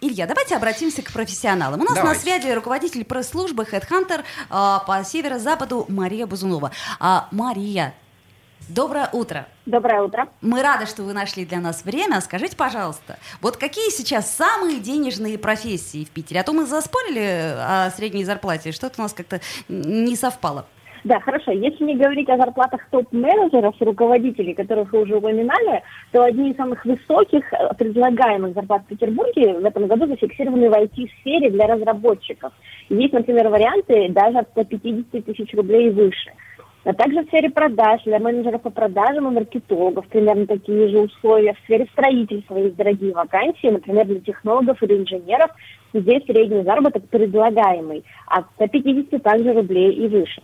Илья, давайте обратимся к профессионалам. У нас давайте. на связи руководитель пресс-службы HeadHunter э, по северо-западу Мария Бузунова. А, Мария, Доброе утро. Доброе утро. Мы рады, что вы нашли для нас время. Скажите, пожалуйста, вот какие сейчас самые денежные профессии в Питере? А то мы заспорили о средней зарплате, что-то у нас как-то не совпало. Да, хорошо. Если не говорить о зарплатах топ-менеджеров, руководителей, которых вы уже упоминали, то одни из самых высоких э, предлагаемых зарплат в Петербурге в этом году зафиксированы в IT-сфере для разработчиков. Есть, например, варианты даже от 150 тысяч рублей и выше. А также в сфере продаж, для менеджеров по продажам и маркетологов примерно такие же условия. В сфере строительства есть дорогие вакансии, например, для технологов или инженеров. Здесь средний заработок предлагаемый от 150 также рублей и выше.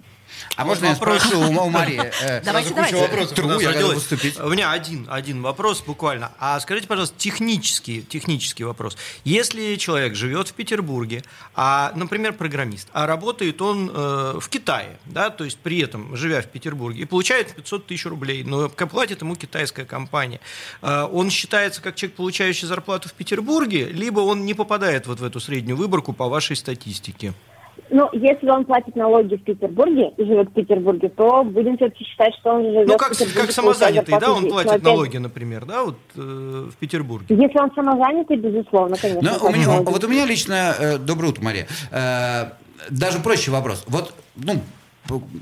А можно вопрос. я спрошу у, Марии? *laughs* Э, давайте, давайте. вопросов Тру, я выступить. У меня один, один вопрос буквально. А скажите, пожалуйста, технический, технический вопрос. Если человек живет в Петербурге, а, например, программист, а работает он э, в Китае, да, то есть при этом, живя в Петербурге, и получает 500 тысяч рублей, но платит ему китайская компания, э, он считается как человек, получающий зарплату в Петербурге, либо он не попадает вот в эту среднюю выборку по вашей статистике? Ну, если он платит налоги в Петербурге и живет в Петербурге, то будем все-таки считать, что он живет ну, как, в Петербурге. как самозанятый, да, он платит налоги, например, да, вот э, в Петербурге. Если он самозанятый, безусловно, конечно. Ну, у меня, вот у меня лично, э, доброе утро, Мария, э, даже проще вопрос. Вот, ну,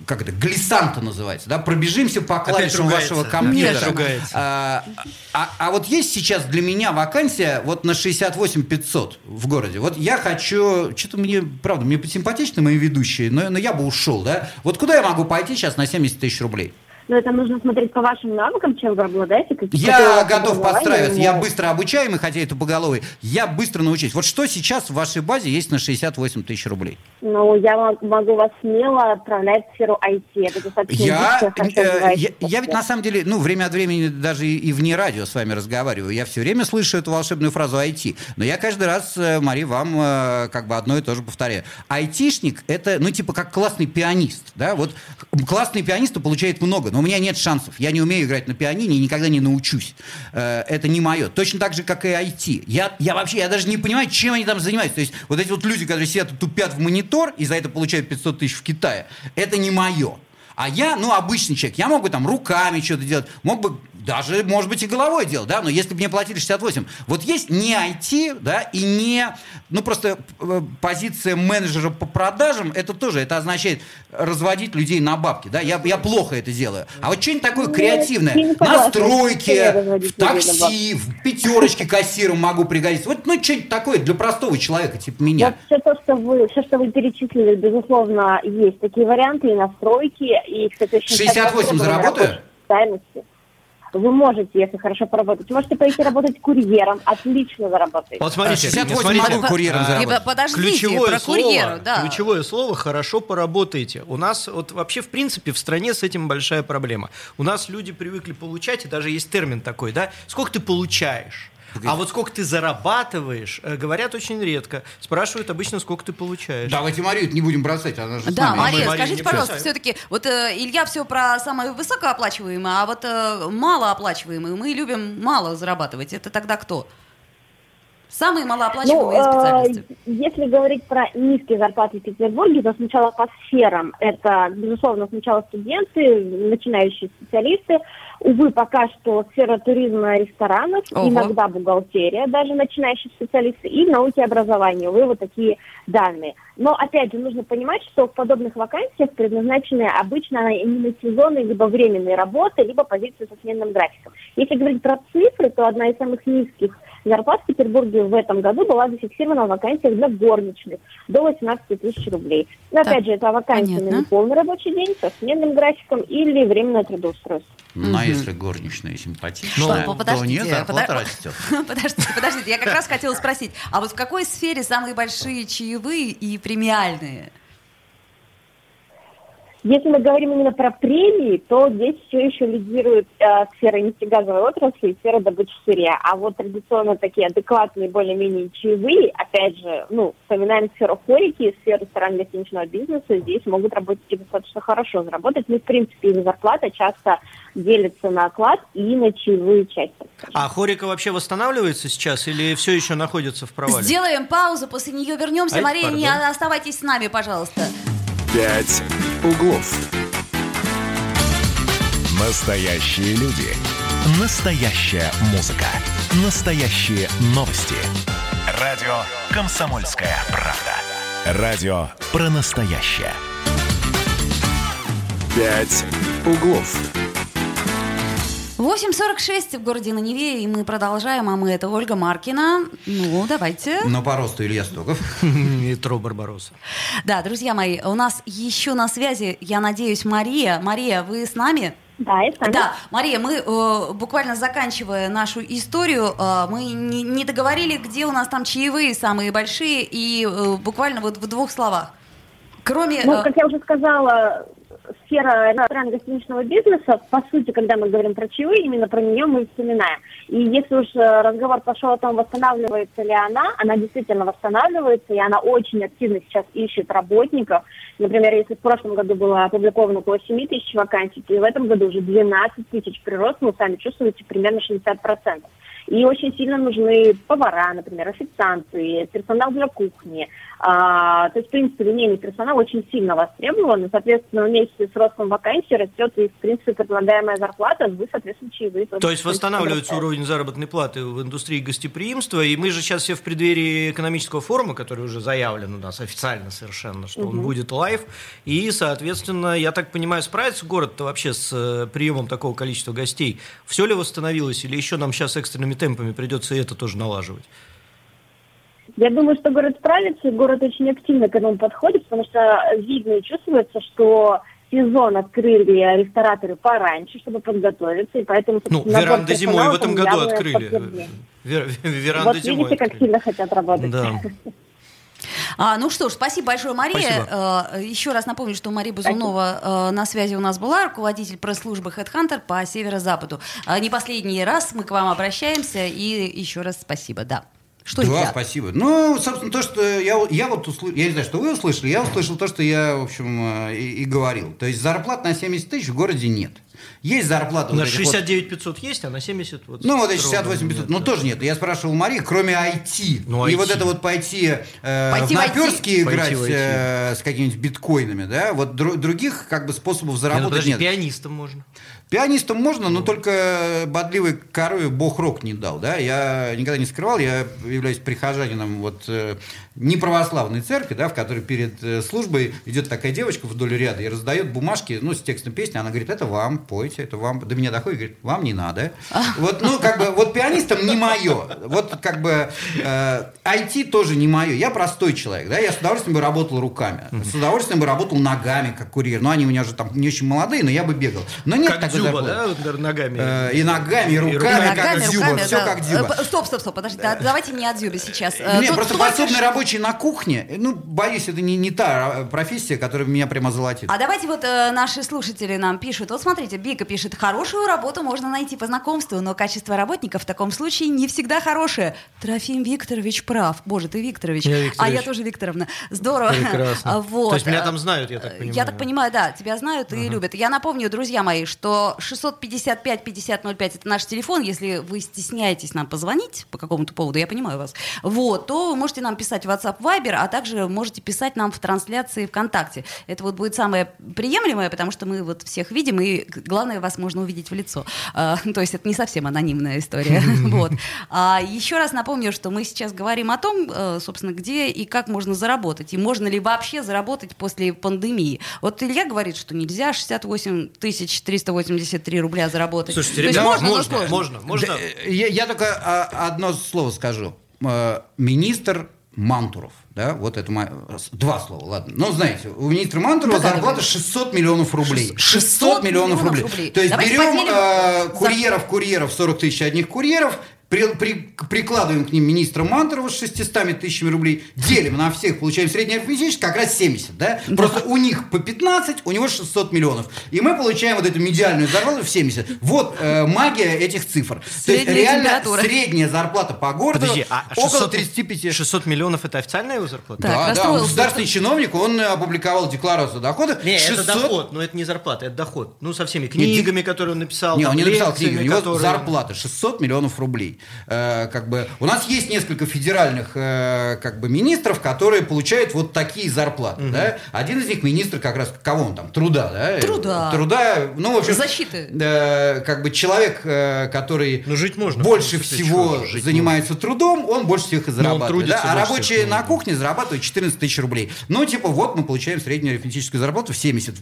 как это, глиссанта называется, да, пробежимся по клавишам вашего компьютера. А, а, а вот есть сейчас для меня вакансия вот на 68 500 в городе. Вот я хочу, что-то мне, правда, мне симпатичны мои ведущие, но, но я бы ушел, да. Вот куда я могу пойти сейчас на 70 тысяч рублей? Но это нужно смотреть по вашим навыкам, чем вы обладаете. Я готов подстраиваться, я быстро обучаемый, хотя это поголовый, я быстро научусь. Вот что сейчас в вашей базе есть на 68 тысяч рублей? Ну, я могу вас смело отправлять в сферу IT. Это достаточно я, э, я, я ведь на самом деле, ну, время от времени даже и, и вне радио с вами разговариваю. Я все время слышу эту волшебную фразу IT. Но я каждый раз, э, Мари, вам э, как бы одно и то же повторяю. Айтишник – это, ну, типа как классный пианист. Да? Вот классный пианист получает много, но у меня нет шансов. Я не умею играть на пианине и никогда не научусь. Э, это не мое. Точно так же, как и IT. Я, я вообще, я даже не понимаю, чем они там занимаются. То есть вот эти вот люди, которые сидят и тупят в монитор и за это получают 500 тысяч в Китае, это не мое. А я, ну, обычный человек, я мог бы там руками что-то делать, мог бы даже, может быть, и головой делать, да, но если бы мне платили 68. Вот есть не IT, да, и не, ну, просто э, позиция менеджера по продажам, это тоже, это означает разводить людей на бабки, да, я, я плохо это делаю. А вот что-нибудь такое креативное, на стройке, в такси, в пятерочке кассиром могу пригодиться. Вот, ну, что-нибудь такое для простого человека, типа меня. Вот все то, что вы, все, что вы перечислили, безусловно, есть такие варианты и на стройке, и, кстати, очень 68 заработаю? Стоимости. Вы можете, если хорошо поработать. Можете пойти работать курьером, отлично заработаете. Вот смотрите, 68 смотрите, могу курьером а, заработать. Подождите, ключевое про слово, курьеру, да. Ключевое слово «хорошо поработаете». У нас вот вообще, в принципе, в стране с этим большая проблема. У нас люди привыкли получать, и даже есть термин такой, да, сколько ты получаешь? А вот сколько ты зарабатываешь, э, говорят очень редко. Спрашивают обычно, сколько ты получаешь. Давайте Марию не будем бросать, она же Да, нами. Мария, Мария скажите, пожалуйста, все-таки, вот э, Илья все про самое высокооплачиваемое, а вот э, малооплачиваемое. Мы любим мало зарабатывать. Это тогда кто? Самые малооплачиваемые ну, специальности. Э, если говорить про низкие зарплаты в Петербурге, то сначала по сферам. Это, безусловно, сначала студенты, начинающие специалисты. Увы, пока что сфера туризма, ресторанов, Ого. иногда бухгалтерия, даже начинающие специалисты, и науки и образования. Увы, вот такие данные. Но, опять же, нужно понимать, что в подобных вакансиях предназначены обычно именно сезонные либо временные работы, либо позиции со сменным графиком. Если говорить про цифры, то одна из самых низких зарплат в Петербурге в этом году была зафиксирована вакансия для горничных до 18 тысяч рублей. Но, так, опять же, это вакансия понятно. на полный рабочий день со сменным графиком или временное трудоустройство. Ну, а если горничная симпатичная, ну, то нет, зарплата под... растет. *laughs* Подождите, подождите, я как раз хотела спросить, а вот в какой сфере самые большие чаевые и премиальные? Если мы говорим именно про премии, то здесь все еще лидирует э, сфера нефтегазовой отрасли и сфера добычи сырья. А вот традиционно такие адекватные, более-менее чаевые, опять же, ну, вспоминаем сферу хорики, сферу ресторанно-гостиничного бизнеса, здесь могут работать и достаточно хорошо заработать. Ну, в принципе, их зарплата часто делится на оклад и на чаевые части. А хорика вообще восстанавливается сейчас или все еще находится в провале? Сделаем паузу, после нее вернемся. Ай, Мария, не оставайтесь с нами, пожалуйста. «Пять углов». Настоящие люди. Настоящая музыка. Настоящие новости. Радио «Комсомольская правда». Радио про настоящее. «Пять углов». 8.46 в городе на Неве, и мы продолжаем, а мы это Ольга Маркина. Ну, давайте. Но по росту Илья Стогов. *laughs* Метро Барбароса. Да, друзья мои, у нас еще на связи, я надеюсь, Мария. Мария, вы с нами? Да, я с Да, Мария, мы э, буквально заканчивая нашу историю, э, мы не, не договорили, где у нас там чаевые самые большие, и э, буквально вот в двух словах. Кроме... Ну, как я уже сказала, сфера ресторанно-гостиничного бизнеса, по сути, когда мы говорим про чаевые, именно про нее мы вспоминаем. И если уж э, разговор пошел о том, восстанавливается ли она, она действительно восстанавливается, и она очень активно сейчас ищет работников. Например, если в прошлом году было опубликовано около 7 тысяч вакансий, то в этом году уже 12 тысяч прирост, вы сами чувствуете, примерно 60%. И очень сильно нужны повара, например, официанты, персонал для кухни, а, то есть, в принципе, линейный персонал очень сильно востребован, и, соответственно, вместе с ростом вакансий растет и, в принципе, предлагаемая зарплата, и, соответственно, чаевые. То есть восстанавливается уровень заработной платы в индустрии гостеприимства, и мы же сейчас все в преддверии экономического форума, который уже заявлен у нас официально совершенно, что угу. он будет live, и, соответственно, я так понимаю, справится город-то вообще с э, приемом такого количества гостей? Все ли восстановилось, или еще нам сейчас экстренными темпами придется это тоже налаживать? Я думаю, что город справится, город очень активно к этому подходит, потому что видно и чувствуется, что сезон открыли рестораторы пораньше, чтобы подготовиться, и поэтому... Ну, веранды зимой в этом году открыли. Вер, *laughs* веранды вот зимой видите, открыли. как сильно хотят работать. Да. А, ну что ж, спасибо большое, Мария. Спасибо. Э, еще раз напомню, что Мария Бузунова э, на связи у нас была, руководитель пресс-службы HeadHunter по северо-западу. Э, не последний раз мы к вам обращаемся, и еще раз спасибо, да. Что да, я? спасибо. Ну, собственно, то, что я, я вот услышал, я не знаю, что вы услышали, я услышал то, что я, в общем, э, и, и говорил. То есть зарплат на 70 тысяч в городе нет. Есть зарплата... На вот 69 500 есть, а на 70... Вот ну, вот эти 68 500, ну, тоже нет. Я спрашивал Марии, кроме IT. Ну, IT. И вот это вот пойти, э, пойти в наперстки играть э, с какими-нибудь биткоинами, да, вот дру- других как бы способов заработать нет. Ну, подожди, нет. пианистом можно. Пианистом можно, но только бодливой корове бог рок не дал. Да? Я никогда не скрывал, я являюсь прихожанином вот, э, неправославной церкви, да, в которой перед э, службой идет такая девочка вдоль ряда и раздает бумажки ну, с текстом песни. Она говорит, это вам, пойте, это вам. До меня доходит, говорит, вам не надо. *laughs* Вот, ну, как бы, вот пианистом не мое. Вот, как бы, э, IT тоже не мое. Я простой человек, да, я с удовольствием бы работал руками. С удовольствием бы работал ногами, как курьер. Ну, они у меня уже там не очень молодые, но я бы бегал. Но нет как Дзюба, да, вот, ногами. Э, и ногами, и руками, и руками как руками, Дзюба. Все да. как Дзюба. Э, стоп, стоп, стоп, подожди, давайте не о Дзюбе сейчас. Э, нет, просто пособный рабочий на кухне, ну, боюсь, это не, не та профессия, которая меня прямо золотит. А давайте вот э, наши слушатели нам пишут. Вот смотрите, Бика пишет, хорошую работу можно найти по знакомству, но качество работников в таком случае не всегда хорошее. Трофим Викторович прав. Боже, ты Викторович. Я Викторович. А я тоже Викторовна. Здорово. Прекрасно. *laughs* Вот. То есть меня там знают, я так понимаю. Я так понимаю, да, тебя знают и uh-huh. любят. Я напомню, друзья мои, что что 655-5005 это наш телефон. Если вы стесняетесь нам позвонить по какому-то поводу, я понимаю вас, вот, то вы можете нам писать в WhatsApp Viber, а также можете писать нам в трансляции ВКонтакте. Это вот будет самое приемлемое, потому что мы вот всех видим, и главное, вас можно увидеть в лицо. А, *laughs* то есть это не совсем анонимная история. *laughs* *laughs* вот. а, еще раз напомню, что мы сейчас говорим о том, э, собственно, где и как можно заработать, и можно ли вообще заработать после пандемии. Вот Илья говорит, что нельзя 68 тысяч 383 рубля заработать. Слушайте, ребята, можно, но можно, можно, можно. Я, я только а, одно слово скажу. Э, Министр Мантуров. Да, вот это два слова, ладно. Но знаете, у министра Мантурова Да-да, зарплата давай. 600 миллионов рублей. 600 600 миллионов миллионов рублей. рублей. То есть Давайте берем э, курьеров, курьеров, 40 тысяч одних курьеров, при- при- прикладываем к ним министра Мантурова с 600 тысячами рублей, делим на всех, получаем средний арифметический, как раз 70, да? Просто у них по 15, у него 600 миллионов. И мы получаем вот эту медиальную зарплату в 70. Вот э, магия этих цифр. То есть Средняя реально средняя зарплата по городу Подожди, а около 600 35. 600 миллионов это официальная его зарплата? Так, да, да, он государственный чиновник, он э, опубликовал декларацию дохода. Не, 600 это доход, но это не зарплата, это доход. Ну, со всеми книгами, которые он написал. Не, там, он не написал книги, у него которые- зарплата 600 миллионов рублей. Э, как бы, у нас есть несколько федеральных э, как бы, министров, которые получают вот такие зарплаты. Да? Один из них министр как раз, кого он там, труда, да? Труда. Труда, ну, в общем... Защиты. э, как бы человек, э, который Ну, жить можно, больше всего жить занимается трудом, он больше всех и зарабатывает. трудится да? А рабочие всех, на ну, кухне зарабатывают 14 тысяч рублей. Ну, типа, вот мы получаем среднюю арифметическую зарплату в 70.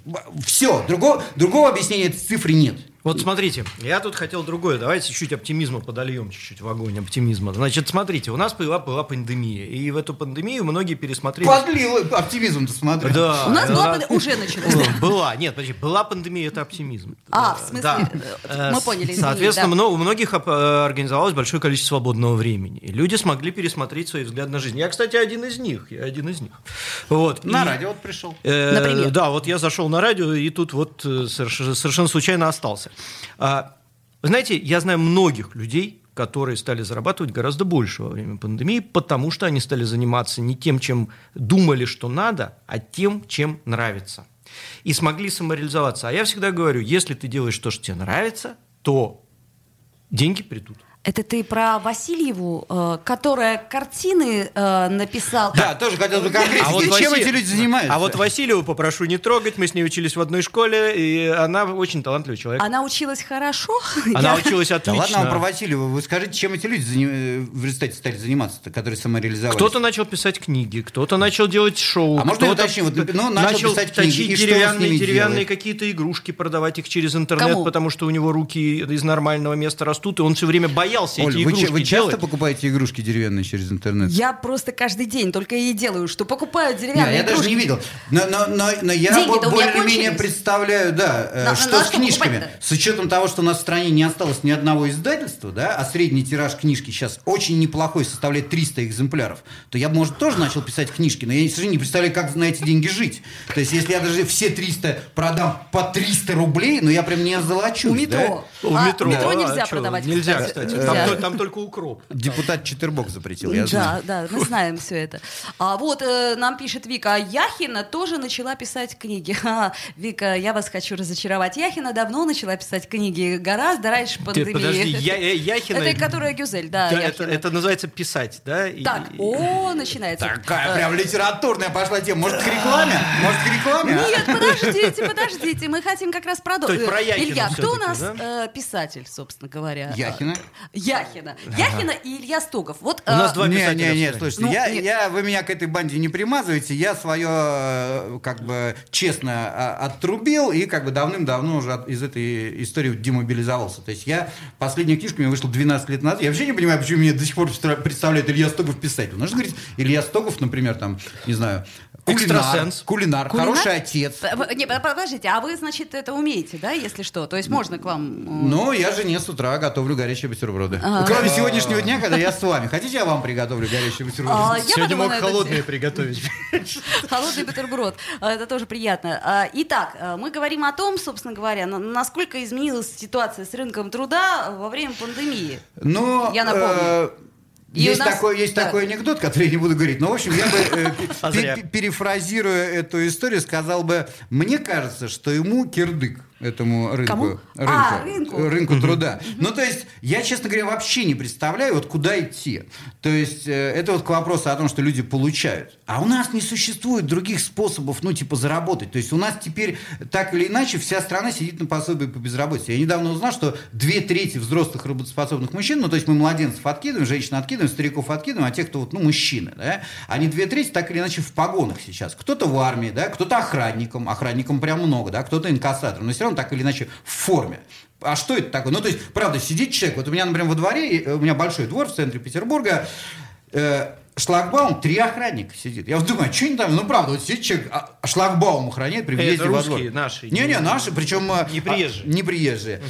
Все, другого, другого объяснения этой цифры нет. Вот смотрите, я тут хотел другое. Давайте чуть-чуть оптимизма подольем, чуть-чуть в огонь оптимизма. Значит, смотрите, у нас была, была пандемия, и в эту пандемию многие пересмотрели... Подлил оптимизм-то смотри. Да, У нас да. была панд- уже началась. Была, нет, подожди, была пандемия, это оптимизм. А, Э, в смысле, да. э, мы поняли, извини, Соответственно, да. у многих э, организовалось большое количество свободного времени. И люди смогли пересмотреть свои взгляды на жизнь. Я, кстати, один из них. Я один из них. Вот. На И- радио вот пришел. Э, Например? Да, вот я зашел на радио, и тут вот э, соверш- совершенно случайно остался. А, Вы знаете, я знаю многих людей, которые стали зарабатывать гораздо больше во время пандемии, потому что они стали заниматься не тем, чем думали, что надо, а тем, чем нравится. И смогли самореализоваться. А я всегда говорю, если ты делаешь то, что тебе нравится, то деньги придут. Это ты про Васильеву, э, которая картины э, написал. Да, тоже хотел бы конкретики. А вот Чем Васи- эти люди занимаются? А вот Васильеву попрошу не трогать, мы с ней учились в одной школе, и она очень талантливый человек. Она училась хорошо. Она Я- училась Да отлично. ладно вам про Васильева. Вы скажите, чем эти люди зани- э, в результате стали заниматься, которые самореализовались? Кто-то начал писать книги, кто-то начал делать шоу. А можно уточню? Вот, ну, начал писать книги, точить и что он с деревянные, ними деревянные какие-то игрушки, продавать их через интернет, Кому? потому что у него руки из нормального места растут, и он все время боялся Оль, эти вы, игрушки вы часто делать. покупаете игрушки деревянные через интернет? Я просто каждый день только и делаю, что покупаю деревянные я даже игрушки. не видел. Но, но, но, но я более-менее представляю, да, э, На- что на с что книжками. С учетом того, что у нас в стране не осталось ни одного издательства, да, а средний тираж книжки сейчас очень неплохой, составляет 300 экземпляров, то я, может, тоже начал писать книжки, но я, к сожалению, не представляю, как на эти деньги жить. То есть, если я даже все 300 продам по 300 рублей, ну я прям не озолочусь. У метро. У А, метро, метро а нельзя чё, продавать. Нельзя, кстати. Нельзя. Там, то- *laughs* там только укроп. Да? Депутат Четербок запретил, я знаю. Да, да, мы знаем все это. А вот э, нам пишет Вика, а Яхина тоже начала писать книги. *laughs* Ха, Вика, я вас хочу разочаровать. Яхина давно начала писать книги, гораздо раньше пандемии. подожди, *laughs* Я- э, Яхина- Это которая Гюзель, да, Да, это, это называется писать, да? И- Так, о, начинается. Такая Э, прям литературная пошла тема. Может, к рекламе? Может, к рекламе? Нет, подождите, подождите, мы хотим как раз продолжить. Илья, кто у нас да? э, писатель, собственно говоря? Яхина. Яхина. Яхина и Илья Стогов. Вот, У нас э, два не, писателя не, не, в стране. слушайте, Ну, я, нет. я, вы меня к этой банде не примазываете, я свое, э, как бы, честно а, отрубил и, как бы, давным-давно уже из этой истории демобилизовался. То есть я, последняя книжка у меня вышла 12 лет назад, я вообще не понимаю, почему меня до сих пор представ- представляют Илья Стогов писатель. Нужно говорить, Илья Стогов, например, там, не знаю, кулинар, Экстрасенс. кулинар, Кулинар? хороший отец. Не, под- подождите, а вы, значит, это умеете, да, если что? То есть можно к вам... э, Ну, я жене с утра готовлю горячие бутерброды. Кроме сегодняшнего дня, когда я с вами. Хотите, я вам приготовлю горячие бутерброды? А, Сегодня мог на это холодные приготовить. *laughs* Холодный бутерброд. А, Это тоже приятно. А, Итак, а, мы говорим о том, собственно говоря, на- насколько изменилась ситуация с рынком труда во время пандемии. Но Я напомню. э, И есть нас- такой, есть да. такой анекдот, который я не буду говорить. Но, в общем, я бы, э, *laughs* А перефразируя эту историю, сказал бы, мне кажется, что ему кирдык. Этому рынку. Кому? Рынку, А, рынку. рынку труда. Ну, то есть, я, честно говоря, вообще не представляю, вот куда идти. То есть, э, это вот к вопросу о том, что люди получают. А у нас не существует других способов, ну, типа, заработать. То есть, у нас теперь, так или иначе, вся страна сидит на пособии по безработице. Я недавно узнал, что две трети взрослых работоспособных мужчин, ну, то есть, мы младенцев откидываем, женщин откидываем, стариков откидываем, а те, кто, вот, ну, мужчины, да, они две трети так или иначе в погонах сейчас. Кто-то в армии, да, кто-то охранником, охранником прям много, да, кто-то инкассатором, но все равно так или иначе в форме. А что это такое? Ну, то есть, правда, сидит человек, вот у меня, например, во дворе, э, у меня большой двор в центре Петербурга, э, шлагбаум, три охранника сидит. Я вот думаю, а что они там, ну, правда, вот сидит человек, а, а шлагбаум охраняет при въезде Это во двор. русские, наши. Не-не, наши, причем... э, Не приезжие. а, не приезжие.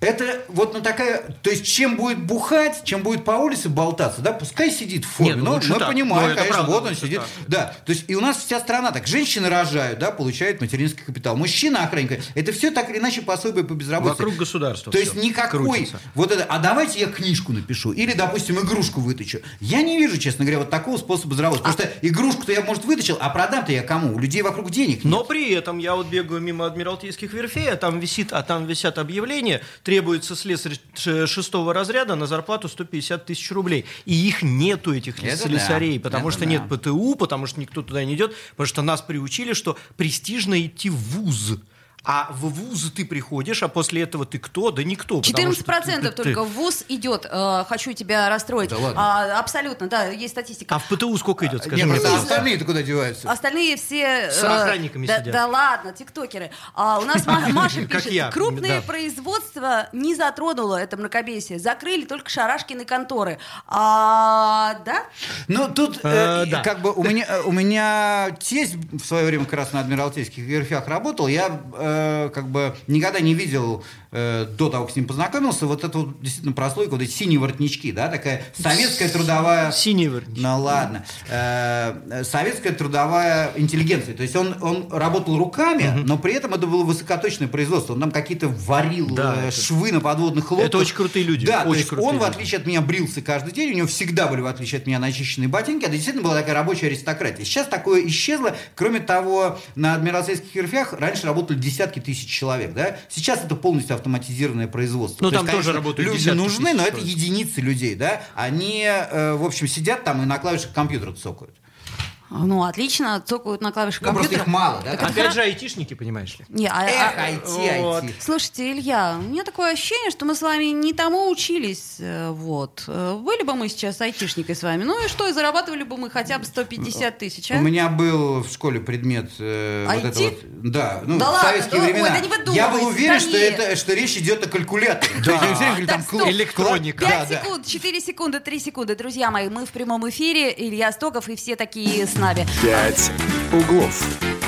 Это вот ну такая, то есть чем будет бухать, чем будет по улице болтаться, да, пускай сидит в форме. Нет, ну, мы так. понимаем, Ну, это конечно, правда, вот он сидит. так. Да, то есть и у нас вся страна так. Женщины рожают, да, получают материнский капитал. Мужчина охранник. Это все так или иначе пособие по безработице. Вокруг государства То есть никакой крутится. вот это, а давайте я книжку напишу или, допустим, игрушку вытащу. Я не вижу, честно говоря, вот такого способа заработать. Потому что игрушку-то я, может, вытащил, а продам-то я кому? У людей вокруг денег нет. Но при этом я вот бегаю мимо Адмиралтейских верфей, а там висит, а там висят объявления, требуется слесарь шестого разряда на зарплату 150 тысяч рублей. И их нету, этих Это слесарей, да, потому это что да. нет ПТУ, потому что никто туда не идет, потому что нас приучили, что престижно идти в ВУЗ. А в ВУЗ ты приходишь, а после этого ты кто? Да никто. потому что 14% ты- ты- только в ВУЗ идет. э, хочу тебя расстроить. Да ладно? А, абсолютно, да, есть статистика. А в ПТУ сколько идет, скажи Нет, мне, остальные-то куда деваются? Остальные все... С э, охранниками да, сидят. да ладно, тиктокеры. А у нас Ма- *laughs* Маша пишет, крупные производства не затронуло это мракобесие. Закрыли только шарашкины конторы. А, да? Ну, тут Э, э, как бы у меня, у меня тесть в свое время как раз на Адмиралтейских верфях работал. Я э, как бы никогда не видел э, до того, как с ним познакомился, вот эту вот действительно прослойку, вот эти синие воротнички, да, такая советская трудовая... Синий воротничок. Ну ладно. Э, советская трудовая интеллигенция. То есть он, он работал руками, но при этом это было высокоточное производство. Он там какие-то варил Да, э, это- швы на подводных лодках. Это очень крутые люди, Да, то очень есть крутые он, в люди. отличие от меня, брился каждый день, у него всегда были, в отличие от меня, начищенные ботинки. Это действительно была такая рабочая аристократия. Сейчас такое исчезло. Кроме того, на Адмиралтейских верфях раньше работали десятки тысяч человек. Да? Сейчас это полностью автоматизированное производство. Ну, То там есть, тоже конечно, работают Люди десятки нужны, но это единицы людей. Да? Они, э, в общем, сидят там и на клавишах компьютера цокают. Ну, отлично, цокают на клавишах Ну, просто компьютера. их мало. Да? Так это Опять же, айтишники, понимаешь ли. Не, а- Эх, а- IT, вот. IT. Слушайте, Илья, у меня такое ощущение, что мы с вами не тому учились. э, Вот. Э, Были бы мы сейчас айтишникой с вами. Ну и что, и зарабатывали бы мы хотя бы 150 тысяч, а? У меня был в школе предмет э, вот IT? это вот, да, ну, Да в ладно, советские да, ой, времена. да не выдумывайте, Я был уверен, что, это, что речь идет о калькуляторе. Электроника. Да, Пять да. секунд, 4 секунды, 3 секунды. Друзья мои, мы в прямом эфире. Илья Стоков и все такие нами. «Пять углов».